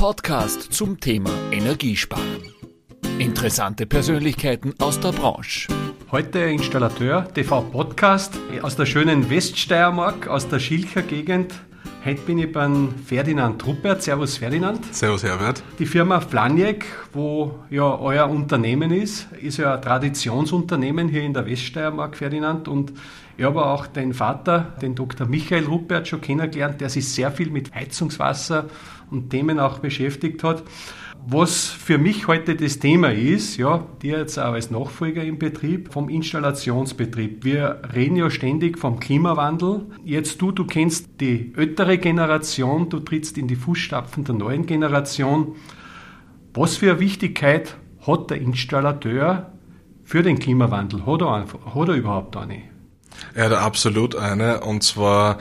Podcast zum Thema Energiesparen. Interessante Persönlichkeiten aus der Branche. Heute Installateur, TV Podcast aus der schönen Weststeiermark, aus der Schilcher Gegend. Heute bin ich beim Ferdinand Ruppert. Servus Ferdinand. Servus Herbert. Die Firma Flaniek, wo ja euer Unternehmen ist, ist ja ein Traditionsunternehmen hier in der Weststeiermark, Ferdinand. Und ich habe auch den Vater, den Dr. Michael Ruppert, schon kennengelernt, der sich sehr viel mit Heizungswasser und Themen auch beschäftigt hat. Was für mich heute das Thema ist, ja, dir jetzt auch als Nachfolger im Betrieb, vom Installationsbetrieb. Wir reden ja ständig vom Klimawandel. Jetzt du, du kennst die ältere Generation, du trittst in die Fußstapfen der neuen Generation. Was für eine Wichtigkeit hat der Installateur für den Klimawandel? Hat er, hat er überhaupt eine? Er hat absolut eine, und zwar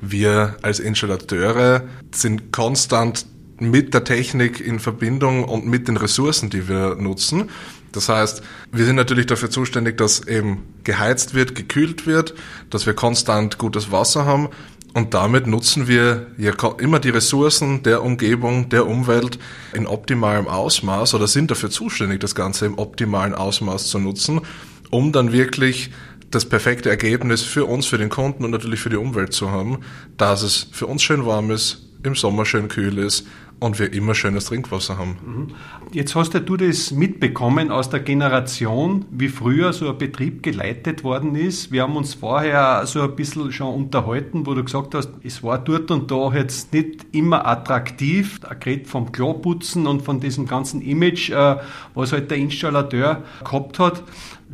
wir als Installateure sind konstant mit der Technik in Verbindung und mit den Ressourcen, die wir nutzen. Das heißt, wir sind natürlich dafür zuständig, dass eben geheizt wird, gekühlt wird, dass wir konstant gutes Wasser haben und damit nutzen wir ja immer die Ressourcen der Umgebung, der Umwelt in optimalem Ausmaß oder sind dafür zuständig, das Ganze im optimalen Ausmaß zu nutzen, um dann wirklich das perfekte Ergebnis für uns, für den Kunden und natürlich für die Umwelt zu haben, dass es für uns schön warm ist, im Sommer schön kühl ist und wir immer schönes Trinkwasser haben. Mhm. Jetzt hast ja du das mitbekommen aus der Generation, wie früher so ein Betrieb geleitet worden ist. Wir haben uns vorher so ein bisschen schon unterhalten, wo du gesagt hast, es war dort und da jetzt nicht immer attraktiv, gerade vom Kloputzen und von diesem ganzen Image, äh, was halt der Installateur gehabt hat.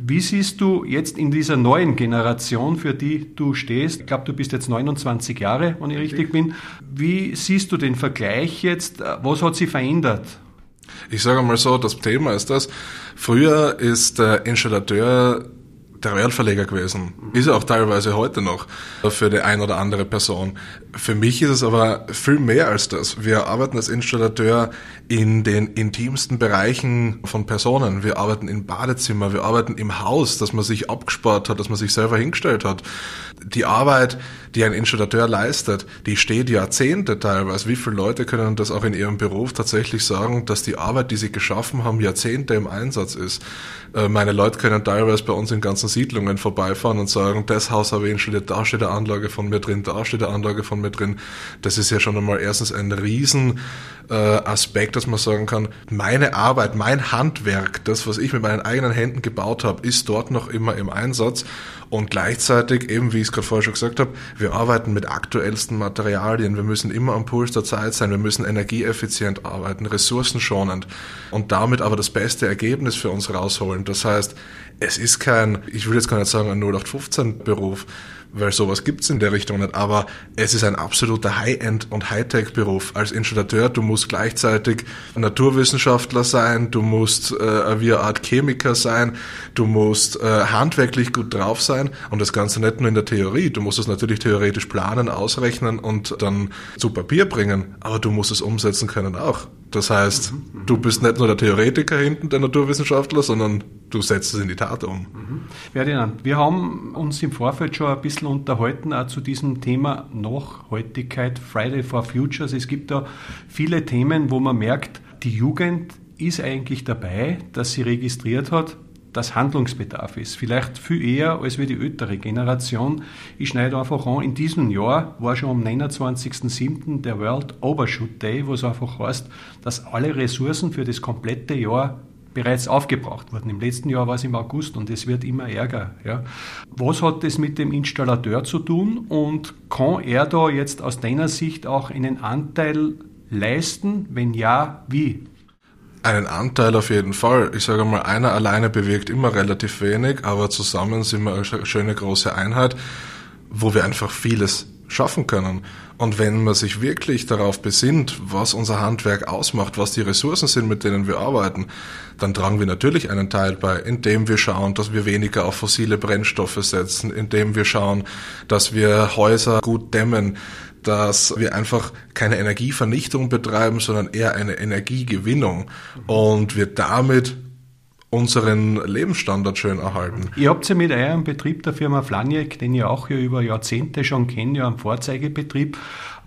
Wie siehst du jetzt in dieser neuen Generation, für die du stehst? Ich glaube, du bist jetzt 29 Jahre, wenn ich richtig bin. Wie siehst du den Vergleich jetzt? Was hat sich verändert? Ich sage mal so, das Thema ist das. Früher ist der Installateur Realverleger gewesen. Ist er auch teilweise heute noch für die ein oder andere Person. Für mich ist es aber viel mehr als das. Wir arbeiten als Installateur in den intimsten Bereichen von Personen. Wir arbeiten im Badezimmer, wir arbeiten im Haus, dass man sich abgespart hat, dass man sich selber hingestellt hat. Die Arbeit, die ein Installateur leistet, die steht Jahrzehnte teilweise. Wie viele Leute können das auch in ihrem Beruf tatsächlich sagen, dass die Arbeit, die sie geschaffen haben, Jahrzehnte im Einsatz ist? Äh, meine Leute können teilweise bei uns in ganzen Siedlungen vorbeifahren und sagen, das Haus habe ich installiert, da steht eine Anlage von mir drin, da steht eine Anlage von mir drin. Das ist ja schon einmal erstens ein riesen äh, Aspekt, dass man sagen kann, meine Arbeit, mein Handwerk, das, was ich mit meinen eigenen Händen gebaut habe, ist dort noch immer im Einsatz. Und gleichzeitig, eben wie ich es gerade vorher schon gesagt habe, wir arbeiten mit aktuellsten Materialien. Wir müssen immer am Puls der Zeit sein. Wir müssen energieeffizient arbeiten, ressourcenschonend und damit aber das beste Ergebnis für uns rausholen. Das heißt, es ist kein, ich will jetzt gar nicht sagen ein 0815-Beruf, weil sowas gibt's in der Richtung nicht, aber es ist ein absoluter High-End- und Hightech-Beruf. Als Installateur, du musst gleichzeitig Naturwissenschaftler sein, du musst äh, wie eine Art Chemiker sein, du musst äh, handwerklich gut drauf sein und das Ganze nicht nur in der Theorie. Du musst es natürlich theoretisch planen, ausrechnen und dann zu Papier bringen, aber du musst es umsetzen können auch. Das heißt, mhm, du bist nicht nur der Theoretiker hinten, der Naturwissenschaftler, sondern du setzt es in die Tat um. Mhm. Ferdinand, wir haben uns im Vorfeld schon ein bisschen unterhalten, auch zu diesem Thema Nachhaltigkeit, Friday for Futures. Es gibt da viele Themen, wo man merkt, die Jugend ist eigentlich dabei, dass sie registriert hat, dass Handlungsbedarf ist. Vielleicht viel eher als wie die ältere Generation. Ich schneide einfach an, in diesem Jahr war schon am 29.07. der World Overshoot Day, wo es einfach heißt, dass alle Ressourcen für das komplette Jahr bereits aufgebraucht wurden. Im letzten Jahr war es im August und es wird immer ärger. Ja. Was hat das mit dem Installateur zu tun und kann er da jetzt aus deiner Sicht auch einen Anteil leisten? Wenn ja, wie? Einen Anteil auf jeden Fall. Ich sage mal, einer alleine bewirkt immer relativ wenig, aber zusammen sind wir eine schöne große Einheit, wo wir einfach vieles schaffen können. Und wenn man sich wirklich darauf besinnt, was unser Handwerk ausmacht, was die Ressourcen sind, mit denen wir arbeiten, dann tragen wir natürlich einen Teil bei, indem wir schauen, dass wir weniger auf fossile Brennstoffe setzen, indem wir schauen, dass wir Häuser gut dämmen, dass wir einfach keine Energievernichtung betreiben, sondern eher eine Energiegewinnung und wir damit unseren Lebensstandard schön erhalten. Ihr habt ja mit eurem Betrieb der Firma Flaniek, den ich auch ja über Jahrzehnte schon kenne, ja einen Vorzeigebetrieb.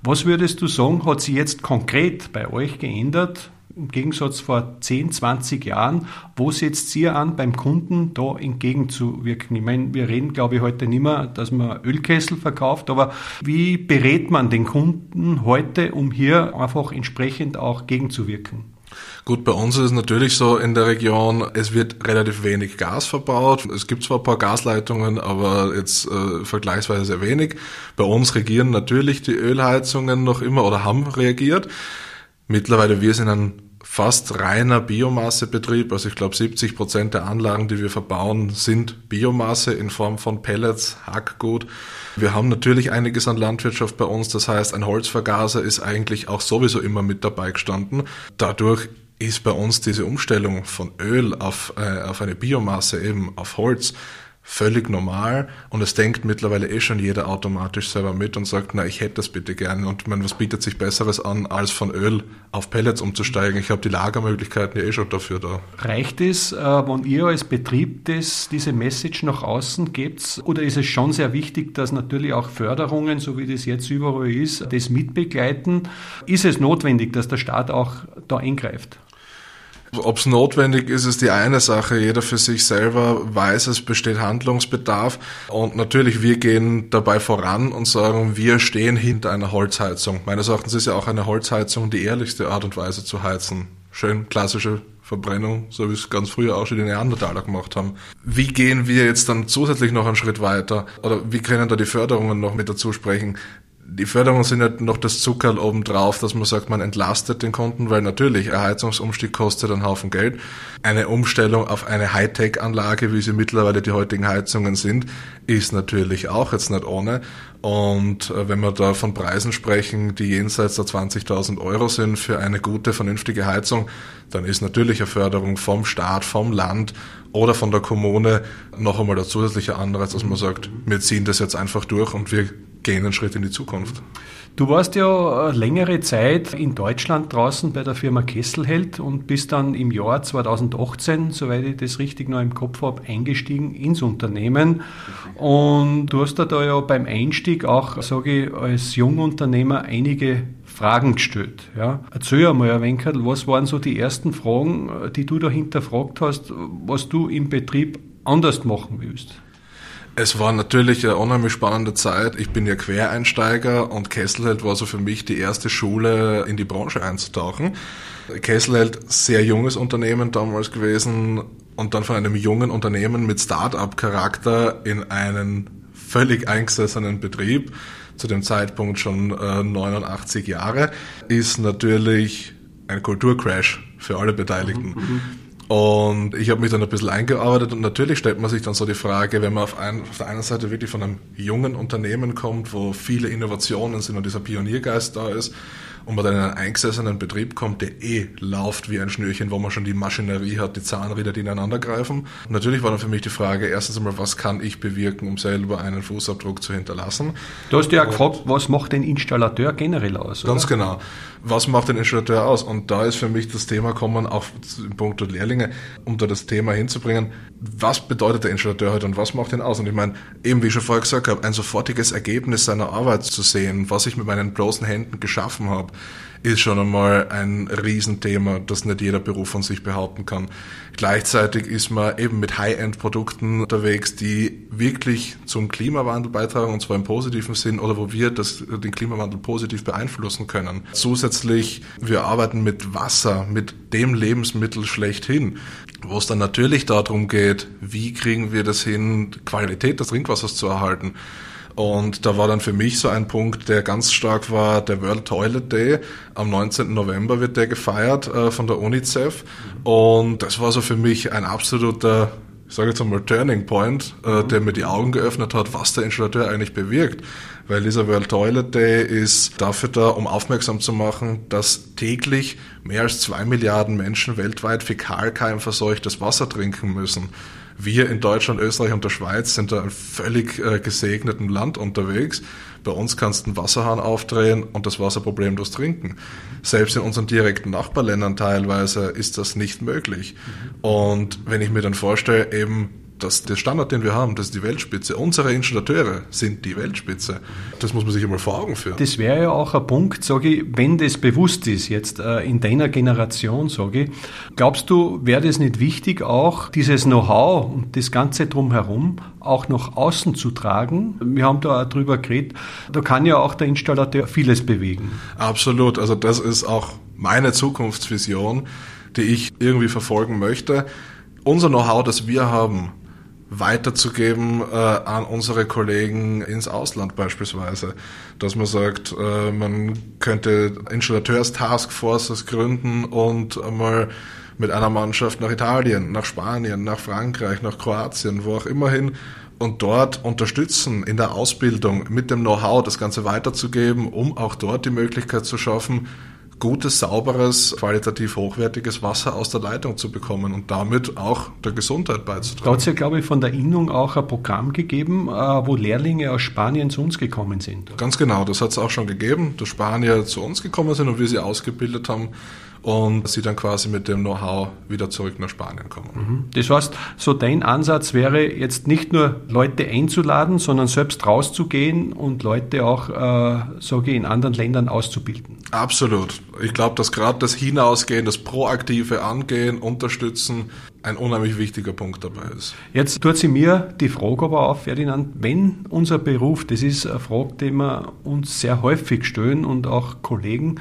Was würdest du sagen, hat sich jetzt konkret bei euch geändert? Im Gegensatz vor 10, 20 Jahren, wo setzt ihr an, beim Kunden da entgegenzuwirken? Ich meine, wir reden, glaube ich, heute nicht mehr, dass man Ölkessel verkauft, aber wie berät man den Kunden heute, um hier einfach entsprechend auch gegenzuwirken? Gut, bei uns ist es natürlich so in der Region, es wird relativ wenig Gas verbaut. Es gibt zwar ein paar Gasleitungen, aber jetzt äh, vergleichsweise sehr wenig. Bei uns regieren natürlich die Ölheizungen noch immer oder haben reagiert. Mittlerweile, wir sind ein fast reiner Biomassebetrieb. Also ich glaube, 70 Prozent der Anlagen, die wir verbauen, sind Biomasse in Form von Pellets, Hackgut. Wir haben natürlich einiges an Landwirtschaft bei uns. Das heißt, ein Holzvergaser ist eigentlich auch sowieso immer mit dabei gestanden. Dadurch ist bei uns diese Umstellung von Öl auf, äh, auf eine Biomasse eben auf Holz völlig normal und es denkt mittlerweile eh schon jeder automatisch selber mit und sagt, na, ich hätte das bitte gerne und man, was bietet sich Besseres an, als von Öl auf Pellets umzusteigen? Ich habe die Lagermöglichkeiten ja eh schon dafür da. Reicht es, äh, wenn ihr als Betrieb das, diese Message nach außen gebt oder ist es schon sehr wichtig, dass natürlich auch Förderungen, so wie das jetzt überall ist, das mitbegleiten? Ist es notwendig, dass der Staat auch da eingreift? Ob es notwendig ist, ist die eine Sache. Jeder für sich selber weiß, es besteht Handlungsbedarf. Und natürlich, wir gehen dabei voran und sagen, wir stehen hinter einer Holzheizung. Meines Erachtens ist ja auch eine Holzheizung die ehrlichste Art und Weise zu heizen. Schön klassische Verbrennung, so wie es ganz früher auch schon die Neandertaler gemacht haben. Wie gehen wir jetzt dann zusätzlich noch einen Schritt weiter? Oder wie können da die Förderungen noch mit dazu sprechen? Die Förderungen sind ja noch das Zuckerl obendrauf, dass man sagt, man entlastet den Kunden, weil natürlich ein Heizungsumstieg kostet einen Haufen Geld. Eine Umstellung auf eine Hightech-Anlage, wie sie mittlerweile die heutigen Heizungen sind, ist natürlich auch jetzt nicht ohne. Und äh, wenn wir da von Preisen sprechen, die jenseits der 20.000 Euro sind für eine gute, vernünftige Heizung, dann ist natürlich eine Förderung vom Staat, vom Land oder von der Kommune noch einmal der zusätzliche Anreiz, dass man sagt, wir ziehen das jetzt einfach durch und wir gehen einen Schritt in die Zukunft. Du warst ja längere Zeit in Deutschland draußen bei der Firma Kesselheld und bist dann im Jahr 2018, soweit ich das richtig noch im Kopf habe, eingestiegen ins Unternehmen. Und du hast da ja beim Einstieg auch, sage ich, als Jungunternehmer einige Fragen gestellt. Ja. Erzähl einmal ein wenig, was waren so die ersten Fragen, die du da hinterfragt hast, was du im Betrieb anders machen willst? Es war natürlich eine unheimlich spannende Zeit. Ich bin ja Quereinsteiger und Kesselheld war so für mich die erste Schule, in die Branche einzutauchen. Kesselheld, sehr junges Unternehmen damals gewesen und dann von einem jungen Unternehmen mit Start-up-Charakter in einen völlig eingesessenen Betrieb, zu dem Zeitpunkt schon äh, 89 Jahre, ist natürlich ein Kulturcrash für alle Beteiligten. Mhm. mhm. Und ich habe mich dann ein bisschen eingearbeitet und natürlich stellt man sich dann so die Frage, wenn man auf, ein, auf der einen Seite wirklich von einem jungen Unternehmen kommt, wo viele Innovationen sind und dieser Pioniergeist da ist, und man dann in einen eingesessenen Betrieb kommt, der eh läuft wie ein Schnürchen, wo man schon die Maschinerie hat, die Zahnräder, die ineinander greifen. Natürlich war dann für mich die Frage, erstens einmal, was kann ich bewirken, um selber einen Fußabdruck zu hinterlassen? Du hast ja gefragt, was macht den Installateur generell aus? Oder? Ganz genau. Was macht den Installateur aus? Und da ist für mich das Thema kommen, auch im Punkt Lehrlinge, um da das Thema hinzubringen, was bedeutet der Installateur heute und was macht ihn aus? Und ich meine, eben wie ich schon vorher gesagt habe, ein sofortiges Ergebnis seiner Arbeit zu sehen, was ich mit meinen bloßen Händen geschaffen habe, ist schon einmal ein Riesenthema, das nicht jeder Beruf von sich behaupten kann. Gleichzeitig ist man eben mit High-End-Produkten unterwegs, die wirklich zum Klimawandel beitragen, und zwar im positiven Sinn, oder wo wir das, den Klimawandel positiv beeinflussen können. Zusätzlich, wir arbeiten mit Wasser, mit dem Lebensmittel schlechthin, wo es dann natürlich darum geht, wie kriegen wir das hin, Qualität des Trinkwassers zu erhalten. Und da war dann für mich so ein Punkt, der ganz stark war, der World Toilet Day. Am 19. November wird der gefeiert äh, von der UNICEF. Und das war so für mich ein absoluter, ich sage jetzt einmal Turning Point, äh, der mir die Augen geöffnet hat, was der Installateur eigentlich bewirkt. Weil dieser World Toilet Day ist dafür da, um aufmerksam zu machen, dass täglich mehr als zwei Milliarden Menschen weltweit fäkalkeimverseuchtes Wasser trinken müssen. Wir in Deutschland, Österreich und der Schweiz sind da in völlig äh, gesegnetem Land unterwegs. Bei uns kannst du einen Wasserhahn aufdrehen und das Wasser problemlos trinken. Selbst in unseren direkten Nachbarländern teilweise ist das nicht möglich. Und wenn ich mir dann vorstelle, eben dass der Standard, den wir haben, das ist die Weltspitze. Unsere Installateure sind die Weltspitze. Das muss man sich einmal vor Augen führen. Das wäre ja auch ein Punkt, sage ich, wenn das bewusst ist, jetzt äh, in deiner Generation, sage ich, glaubst du, wäre das nicht wichtig, auch dieses Know-how und das Ganze drumherum auch nach außen zu tragen? Wir haben da auch drüber geredet, da kann ja auch der Installateur vieles bewegen. Absolut, also das ist auch meine Zukunftsvision, die ich irgendwie verfolgen möchte. Unser Know-how, das wir haben, weiterzugeben äh, an unsere Kollegen ins Ausland beispielsweise. Dass man sagt, äh, man könnte Installateurs-Taskforces gründen und einmal mit einer Mannschaft nach Italien, nach Spanien, nach Frankreich, nach Kroatien, wo auch immer hin und dort unterstützen in der Ausbildung mit dem Know-how das Ganze weiterzugeben, um auch dort die Möglichkeit zu schaffen, gutes, sauberes, qualitativ hochwertiges Wasser aus der Leitung zu bekommen und damit auch der Gesundheit beizutragen. Da hat es ja, glaube ich, von der Innung auch ein Programm gegeben, äh, wo Lehrlinge aus Spanien zu uns gekommen sind. Ganz genau, das hat es auch schon gegeben, dass Spanier zu uns gekommen sind und wir sie ausgebildet haben und sie dann quasi mit dem Know-how wieder zurück nach Spanien kommen. Mhm. Das heißt, so dein Ansatz wäre jetzt nicht nur Leute einzuladen, sondern selbst rauszugehen und Leute auch, äh, sage ich, in anderen Ländern auszubilden. Absolut. Ich glaube, dass gerade das Hinausgehen, das proaktive Angehen, Unterstützen ein unheimlich wichtiger Punkt dabei ist. Jetzt tut sie mir die Frage aber auf, Ferdinand, wenn unser Beruf, das ist eine Frage, die wir uns sehr häufig stellen und auch Kollegen,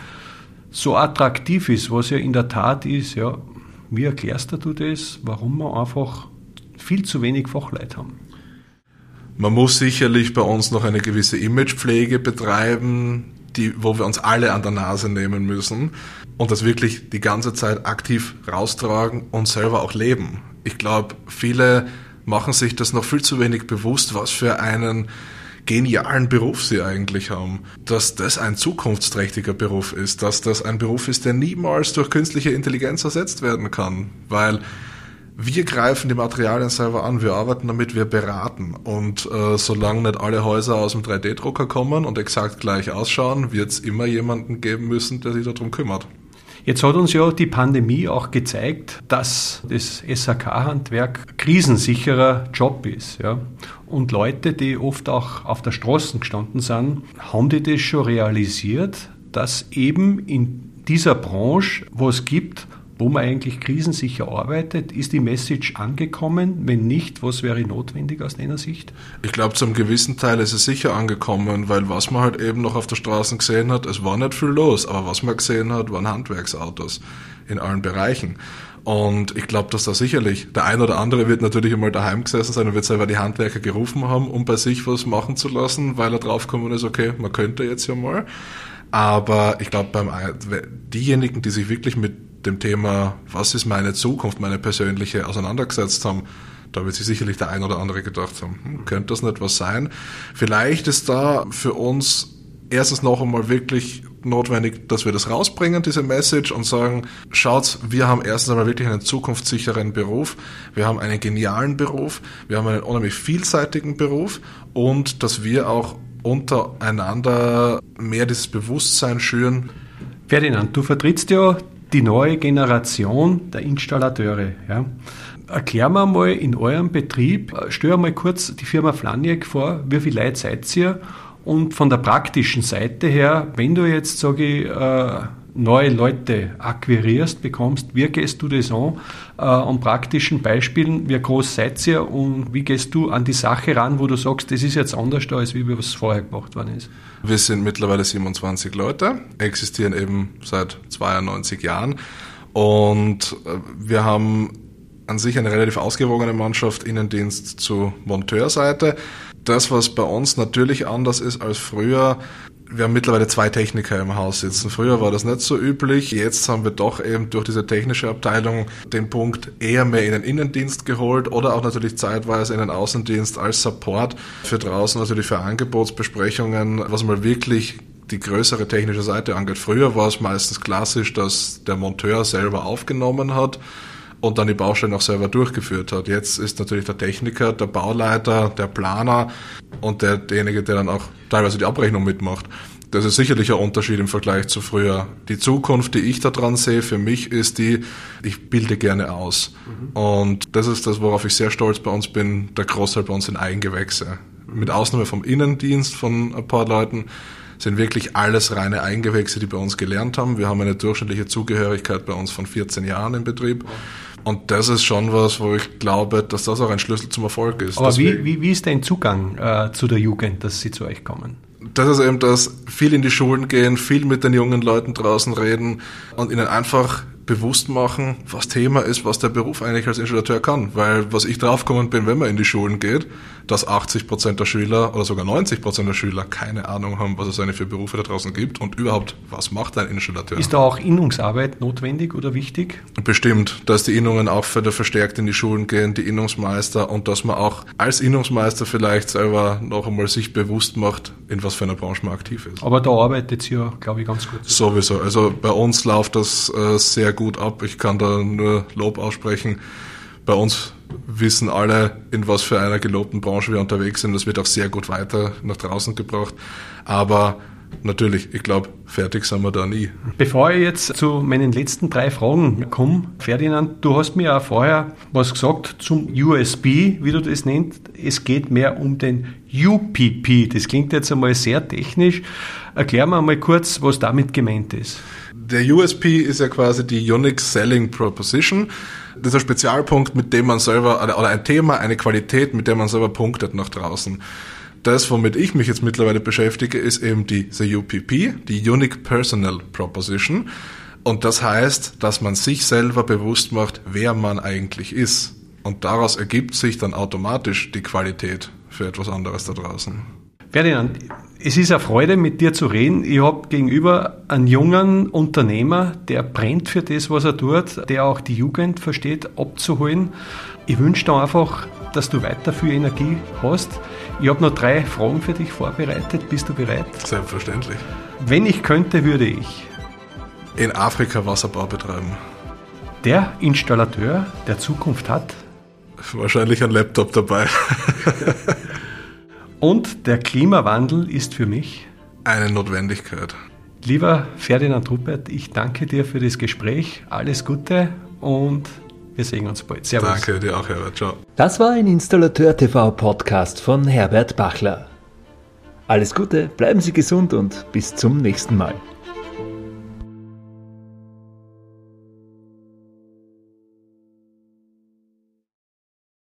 so attraktiv ist, was ja in der Tat ist, ja, wie erklärst du das, warum wir einfach viel zu wenig Fachleute haben? Man muss sicherlich bei uns noch eine gewisse Imagepflege betreiben, die, wo wir uns alle an der Nase nehmen müssen und das wirklich die ganze Zeit aktiv raustragen und selber auch leben. Ich glaube, viele machen sich das noch viel zu wenig bewusst, was für einen genialen Beruf sie eigentlich haben. Dass das ein zukunftsträchtiger Beruf ist, dass das ein Beruf ist, der niemals durch künstliche Intelligenz ersetzt werden kann, weil wir greifen die Materialien selber an, wir arbeiten damit, wir beraten. Und äh, solange nicht alle Häuser aus dem 3D-Drucker kommen und exakt gleich ausschauen, wird es immer jemanden geben müssen, der sich darum kümmert. Jetzt hat uns ja die Pandemie auch gezeigt, dass das SAK-Handwerk krisensicherer Job ist. Ja. Und Leute, die oft auch auf der Straße gestanden sind, haben die das schon realisiert, dass eben in dieser Branche, wo es gibt, wo man eigentlich krisensicher arbeitet? Ist die Message angekommen? Wenn nicht, was wäre notwendig aus deiner Sicht? Ich glaube, zum gewissen Teil ist es sicher angekommen, weil was man halt eben noch auf der Straße gesehen hat, es war nicht viel los, aber was man gesehen hat, waren Handwerksautos in allen Bereichen. Und ich glaube, dass da sicherlich der ein oder andere wird natürlich einmal daheim gesessen sein und wird selber die Handwerker gerufen haben, um bei sich was machen zu lassen, weil er draufgekommen ist, okay, man könnte jetzt ja mal. Aber ich glaube, diejenigen, die sich wirklich mit dem Thema, was ist meine Zukunft, meine persönliche, auseinandergesetzt haben, da wird sich sicherlich der ein oder andere gedacht haben, hm, könnte das nicht was sein? Vielleicht ist da für uns erstens noch einmal wirklich notwendig, dass wir das rausbringen, diese Message, und sagen, schaut, wir haben erstens einmal wirklich einen zukunftssicheren Beruf, wir haben einen genialen Beruf, wir haben einen unheimlich vielseitigen Beruf und dass wir auch untereinander mehr dieses Bewusstsein schüren. Ferdinand, du vertrittst ja die neue Generation der Installateure. Ja. Erklären wir mal in eurem Betrieb, stell mal kurz die Firma Flaniek vor, wie viele Leute seid ihr? Und von der praktischen Seite her, wenn du jetzt, sage ich, äh, neue Leute akquirierst, bekommst, wie gehst du das an? Äh, an praktischen Beispielen, wie groß seid ihr und wie gehst du an die Sache ran, wo du sagst, das ist jetzt anders da, als wie was vorher gemacht worden ist? Wir sind mittlerweile 27 Leute, existieren eben seit 92 Jahren und äh, wir haben an sich eine relativ ausgewogene Mannschaft, Innendienst zu Monteurseite. Das, was bei uns natürlich anders ist als früher, wir haben mittlerweile zwei Techniker im Haus sitzen. Früher war das nicht so üblich. Jetzt haben wir doch eben durch diese technische Abteilung den Punkt eher mehr in den Innendienst geholt oder auch natürlich zeitweise in den Außendienst als Support für draußen, natürlich für Angebotsbesprechungen, was mal wirklich die größere technische Seite angeht. Früher war es meistens klassisch, dass der Monteur selber aufgenommen hat und dann die Baustellen auch selber durchgeführt hat. Jetzt ist natürlich der Techniker, der Bauleiter, der Planer und der, derjenige, der dann auch teilweise die Abrechnung mitmacht. Das ist sicherlich ein Unterschied im Vergleich zu früher. Die Zukunft, die ich da dran sehe, für mich ist die, ich bilde gerne aus. Mhm. Und das ist das, worauf ich sehr stolz bei uns bin, der Großteil bei uns sind Eigengewächse. Mit Ausnahme vom Innendienst von ein paar Leuten sind wirklich alles reine Eingewächse, die bei uns gelernt haben. Wir haben eine durchschnittliche Zugehörigkeit bei uns von 14 Jahren im Betrieb. Und das ist schon was, wo ich glaube, dass das auch ein Schlüssel zum Erfolg ist. Aber wie, wie, wie ist dein Zugang äh, zu der Jugend, dass sie zu euch kommen? das ist eben das, viel in die Schulen gehen, viel mit den jungen Leuten draußen reden und ihnen einfach bewusst machen, was Thema ist, was der Beruf eigentlich als Installateur kann. Weil was ich draufgekommen bin, wenn man in die Schulen geht, dass 80 Prozent der Schüler oder sogar 90 Prozent der Schüler keine Ahnung haben, was es eigentlich für Berufe da draußen gibt und überhaupt, was macht ein Installateur. Ist da auch Innungsarbeit notwendig oder wichtig? Bestimmt, dass die Innungen auch wieder verstärkt in die Schulen gehen, die Innungsmeister und dass man auch als Innungsmeister vielleicht selber noch einmal sich bewusst macht, in was für einer Branche man aktiv ist. Aber da arbeitet ihr ja, glaube ich, ganz gut. Sowieso. Also bei uns läuft das äh, sehr gut ab. Ich kann da nur Lob aussprechen. Bei uns wissen alle, in was für einer gelobten Branche wir unterwegs sind. Das wird auch sehr gut weiter nach draußen gebracht. Aber natürlich, ich glaube, fertig sind wir da nie. Bevor ich jetzt zu meinen letzten drei Fragen komme, Ferdinand, du hast mir auch vorher was gesagt zum USB, wie du das nennst. Es geht mehr um den UPP. Das klingt jetzt einmal sehr technisch. Erklär mir mal kurz, was damit gemeint ist. Der USP ist ja quasi die Unique Selling Proposition. Das ist ein Spezialpunkt, mit dem man selber, oder ein Thema, eine Qualität, mit der man selber punktet nach draußen. Das, womit ich mich jetzt mittlerweile beschäftige, ist eben die, die UPP, die Unique Personal Proposition. Und das heißt, dass man sich selber bewusst macht, wer man eigentlich ist. Und daraus ergibt sich dann automatisch die Qualität für etwas anderes da draußen. Ferdinand, es ist eine Freude, mit dir zu reden. Ich habe gegenüber einen jungen Unternehmer, der brennt für das, was er tut, der auch die Jugend versteht, abzuholen. Ich wünsche dir einfach, dass du weiter viel Energie hast. Ich habe noch drei Fragen für dich vorbereitet. Bist du bereit? Selbstverständlich. Wenn ich könnte, würde ich in Afrika Wasserbau betreiben. Der Installateur der Zukunft hat wahrscheinlich ein Laptop dabei. Und der Klimawandel ist für mich eine Notwendigkeit. Lieber Ferdinand Ruppert, ich danke dir für das Gespräch. Alles Gute und wir sehen uns bald. Servus. Danke dir auch, Herbert. Ciao. Das war ein Installateur TV Podcast von Herbert Bachler. Alles Gute, bleiben Sie gesund und bis zum nächsten Mal.